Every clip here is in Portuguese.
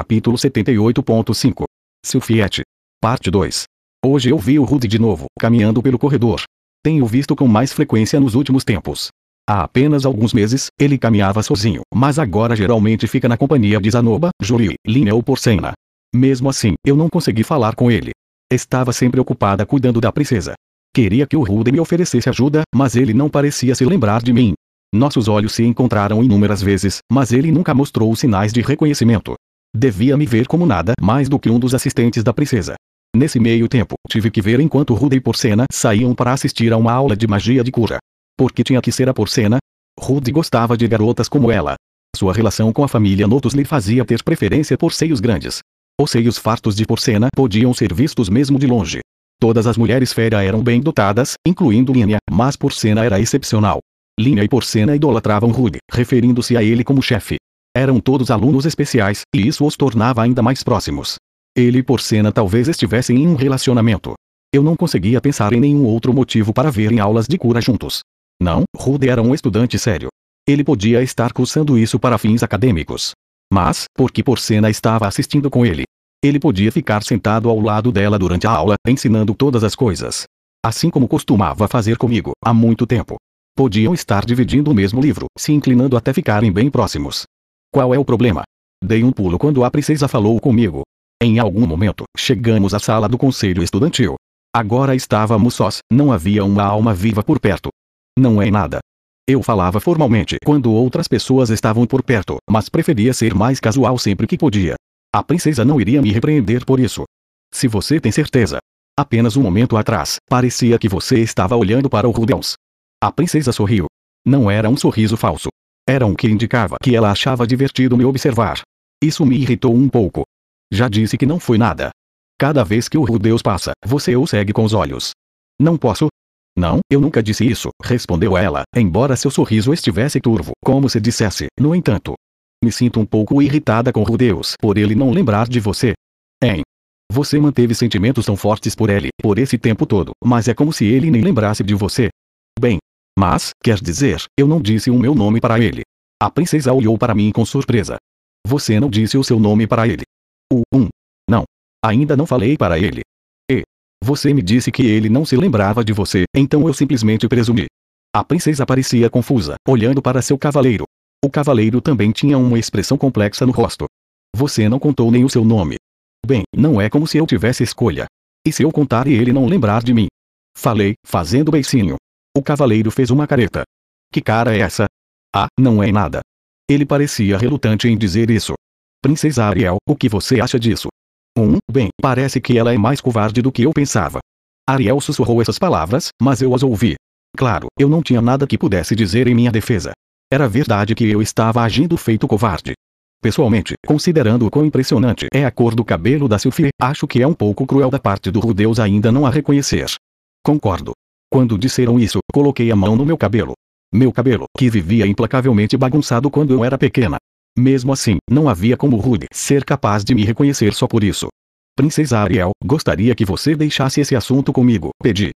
Capítulo 78.5 Silfiete. Parte 2. Hoje eu vi o Rudy de novo, caminhando pelo corredor. Tenho visto com mais frequência nos últimos tempos. Há apenas alguns meses, ele caminhava sozinho, mas agora geralmente fica na companhia de Zanoba, Julie, Linha ou Porcena. Mesmo assim, eu não consegui falar com ele. Estava sempre ocupada cuidando da princesa. Queria que o Rude me oferecesse ajuda, mas ele não parecia se lembrar de mim. Nossos olhos se encontraram inúmeras vezes, mas ele nunca mostrou sinais de reconhecimento. Devia me ver como nada mais do que um dos assistentes da princesa. Nesse meio tempo, tive que ver enquanto Rude e Porcena saíam para assistir a uma aula de magia de cura. Porque tinha que ser a Porcena? Rude gostava de garotas como ela. Sua relação com a família Notus lhe fazia ter preferência por seios grandes. Os seios fartos de Porcena podiam ser vistos mesmo de longe. Todas as mulheres fera eram bem dotadas, incluindo Linha, mas Porcena era excepcional. Linha e Porcena idolatravam Rude, referindo-se a ele como chefe. Eram todos alunos especiais, e isso os tornava ainda mais próximos. Ele e Porcena talvez estivessem em um relacionamento. Eu não conseguia pensar em nenhum outro motivo para verem aulas de cura juntos. Não, Rude era um estudante sério. Ele podia estar cursando isso para fins acadêmicos. Mas, porque Porcena estava assistindo com ele, ele podia ficar sentado ao lado dela durante a aula, ensinando todas as coisas. Assim como costumava fazer comigo, há muito tempo. Podiam estar dividindo o mesmo livro, se inclinando até ficarem bem próximos. Qual é o problema? Dei um pulo quando a princesa falou comigo. Em algum momento, chegamos à sala do conselho estudantil. Agora estávamos sós, não havia uma alma viva por perto. Não é nada. Eu falava formalmente quando outras pessoas estavam por perto, mas preferia ser mais casual sempre que podia. A princesa não iria me repreender por isso. Se você tem certeza. Apenas um momento atrás, parecia que você estava olhando para o Rudeus. A princesa sorriu. Não era um sorriso falso. Era um que indicava que ela achava divertido me observar. Isso me irritou um pouco. Já disse que não foi nada. Cada vez que o Rudeus passa, você o segue com os olhos. Não posso? Não, eu nunca disse isso, respondeu ela, embora seu sorriso estivesse turvo, como se dissesse, no entanto, me sinto um pouco irritada com Rudeus por ele não lembrar de você. Hein? Você manteve sentimentos tão fortes por ele, por esse tempo todo, mas é como se ele nem lembrasse de você. Bem. Mas, quer dizer, eu não disse o meu nome para ele. A princesa olhou para mim com surpresa. Você não disse o seu nome para ele. O um. Não. Ainda não falei para ele. E. Você me disse que ele não se lembrava de você, então eu simplesmente presumi. A princesa parecia confusa, olhando para seu cavaleiro, o cavaleiro também tinha uma expressão complexa no rosto. Você não contou nem o seu nome. Bem, não é como se eu tivesse escolha. E se eu contar e ele não lembrar de mim? Falei, fazendo beicinho. O cavaleiro fez uma careta. Que cara é essa? Ah, não é nada. Ele parecia relutante em dizer isso. Princesa Ariel, o que você acha disso? Um, bem, parece que ela é mais covarde do que eu pensava. Ariel sussurrou essas palavras, mas eu as ouvi. Claro, eu não tinha nada que pudesse dizer em minha defesa. Era verdade que eu estava agindo feito covarde. Pessoalmente, considerando o quão impressionante é a cor do cabelo da Sylphie, acho que é um pouco cruel da parte do Rudeus ainda não a reconhecer. Concordo. Quando disseram isso, coloquei a mão no meu cabelo. Meu cabelo, que vivia implacavelmente bagunçado quando eu era pequena. Mesmo assim, não havia como Rude ser capaz de me reconhecer só por isso. Princesa Ariel, gostaria que você deixasse esse assunto comigo, pedi.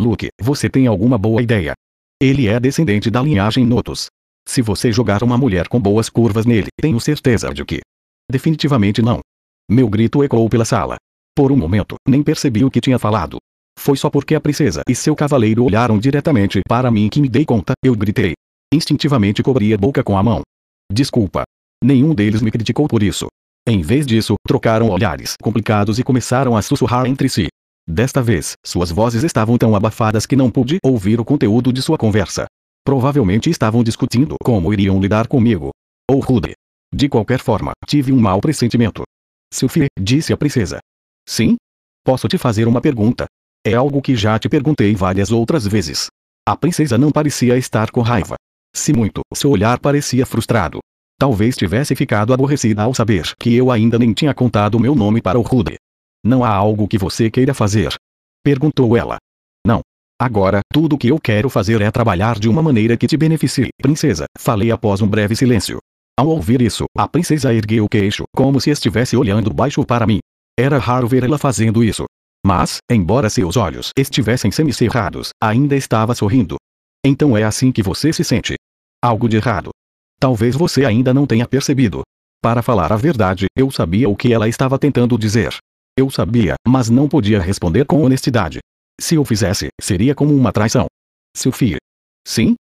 Luke, você tem alguma boa ideia? Ele é descendente da linhagem Notus. Se você jogar uma mulher com boas curvas nele, tenho certeza de que. Definitivamente não. Meu grito ecoou pela sala. Por um momento, nem percebi o que tinha falado. Foi só porque a princesa e seu cavaleiro olharam diretamente para mim que me dei conta, eu gritei. Instintivamente cobri a boca com a mão. Desculpa. Nenhum deles me criticou por isso. Em vez disso, trocaram olhares complicados e começaram a sussurrar entre si. Desta vez, suas vozes estavam tão abafadas que não pude ouvir o conteúdo de sua conversa. Provavelmente estavam discutindo como iriam lidar comigo. Ou Rude. De qualquer forma, tive um mau pressentimento. Sylphie, disse a princesa. Sim? Posso te fazer uma pergunta? É algo que já te perguntei várias outras vezes. A princesa não parecia estar com raiva. Se muito, seu olhar parecia frustrado. Talvez tivesse ficado aborrecida ao saber que eu ainda nem tinha contado meu nome para o Rude. Não há algo que você queira fazer? Perguntou ela. Não. Agora, tudo o que eu quero fazer é trabalhar de uma maneira que te beneficie, princesa, falei após um breve silêncio. Ao ouvir isso, a princesa ergueu o queixo, como se estivesse olhando baixo para mim. Era raro ver ela fazendo isso. Mas, embora seus olhos estivessem semicerrados, ainda estava sorrindo. Então é assim que você se sente. Algo de errado. Talvez você ainda não tenha percebido. Para falar a verdade, eu sabia o que ela estava tentando dizer. Eu sabia, mas não podia responder com honestidade. Se eu fizesse, seria como uma traição. Sophie. Sim?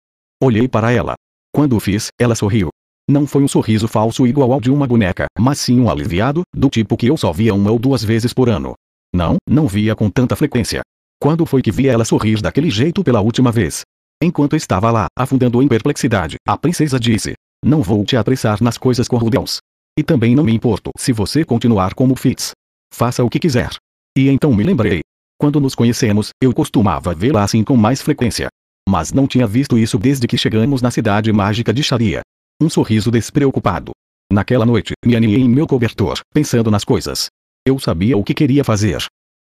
Olhei para ela. Quando o fiz, ela sorriu. Não foi um sorriso falso igual ao de uma boneca, mas sim um aliviado, do tipo que eu só via uma ou duas vezes por ano. Não, não via com tanta frequência. Quando foi que vi ela sorrir daquele jeito pela última vez? Enquanto estava lá, afundando em perplexidade, a princesa disse: Não vou te apressar nas coisas com Rudeus. E também não me importo se você continuar como Fitz. Faça o que quiser. E então me lembrei. Quando nos conhecemos, eu costumava vê-la assim com mais frequência. Mas não tinha visto isso desde que chegamos na cidade mágica de Sharia. Um sorriso despreocupado. Naquela noite, me aninhei em meu cobertor, pensando nas coisas. Eu sabia o que queria fazer.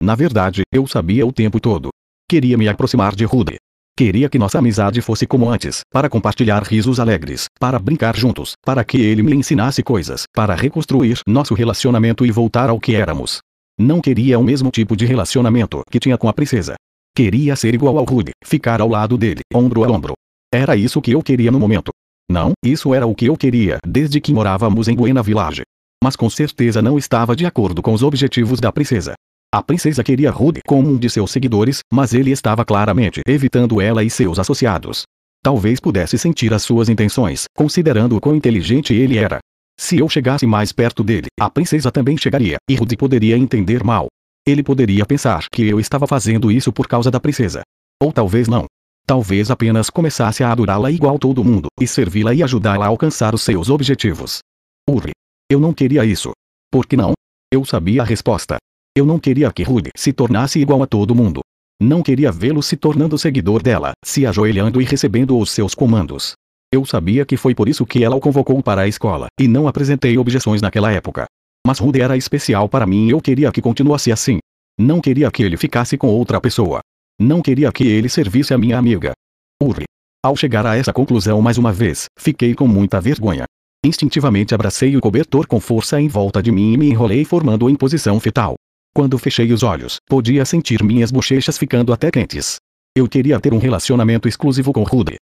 Na verdade, eu sabia o tempo todo. Queria me aproximar de Rude. Queria que nossa amizade fosse como antes, para compartilhar risos alegres, para brincar juntos, para que ele me ensinasse coisas, para reconstruir nosso relacionamento e voltar ao que éramos. Não queria o mesmo tipo de relacionamento que tinha com a princesa. Queria ser igual ao Rude, ficar ao lado dele, ombro a ombro. Era isso que eu queria no momento. Não, isso era o que eu queria desde que morávamos em Buena Village. Mas com certeza não estava de acordo com os objetivos da princesa. A princesa queria Rude como um de seus seguidores, mas ele estava claramente evitando ela e seus associados. Talvez pudesse sentir as suas intenções, considerando o quão inteligente ele era. Se eu chegasse mais perto dele, a princesa também chegaria, e Rude poderia entender mal. Ele poderia pensar que eu estava fazendo isso por causa da princesa. Ou talvez não. Talvez apenas começasse a adorá-la igual todo mundo, e servi-la e ajudá-la a alcançar os seus objetivos. Uri. Eu não queria isso. Por que não? Eu sabia a resposta. Eu não queria que Rude se tornasse igual a todo mundo. Não queria vê-lo se tornando seguidor dela, se ajoelhando e recebendo os seus comandos. Eu sabia que foi por isso que ela o convocou para a escola, e não apresentei objeções naquela época. Mas Rude era especial para mim e eu queria que continuasse assim. Não queria que ele ficasse com outra pessoa. Não queria que ele servisse a minha amiga. Uri. Ao chegar a essa conclusão mais uma vez, fiquei com muita vergonha. Instintivamente abracei o cobertor com força em volta de mim e me enrolei formando em posição fetal. Quando fechei os olhos, podia sentir minhas bochechas ficando até quentes. Eu queria ter um relacionamento exclusivo com Rude.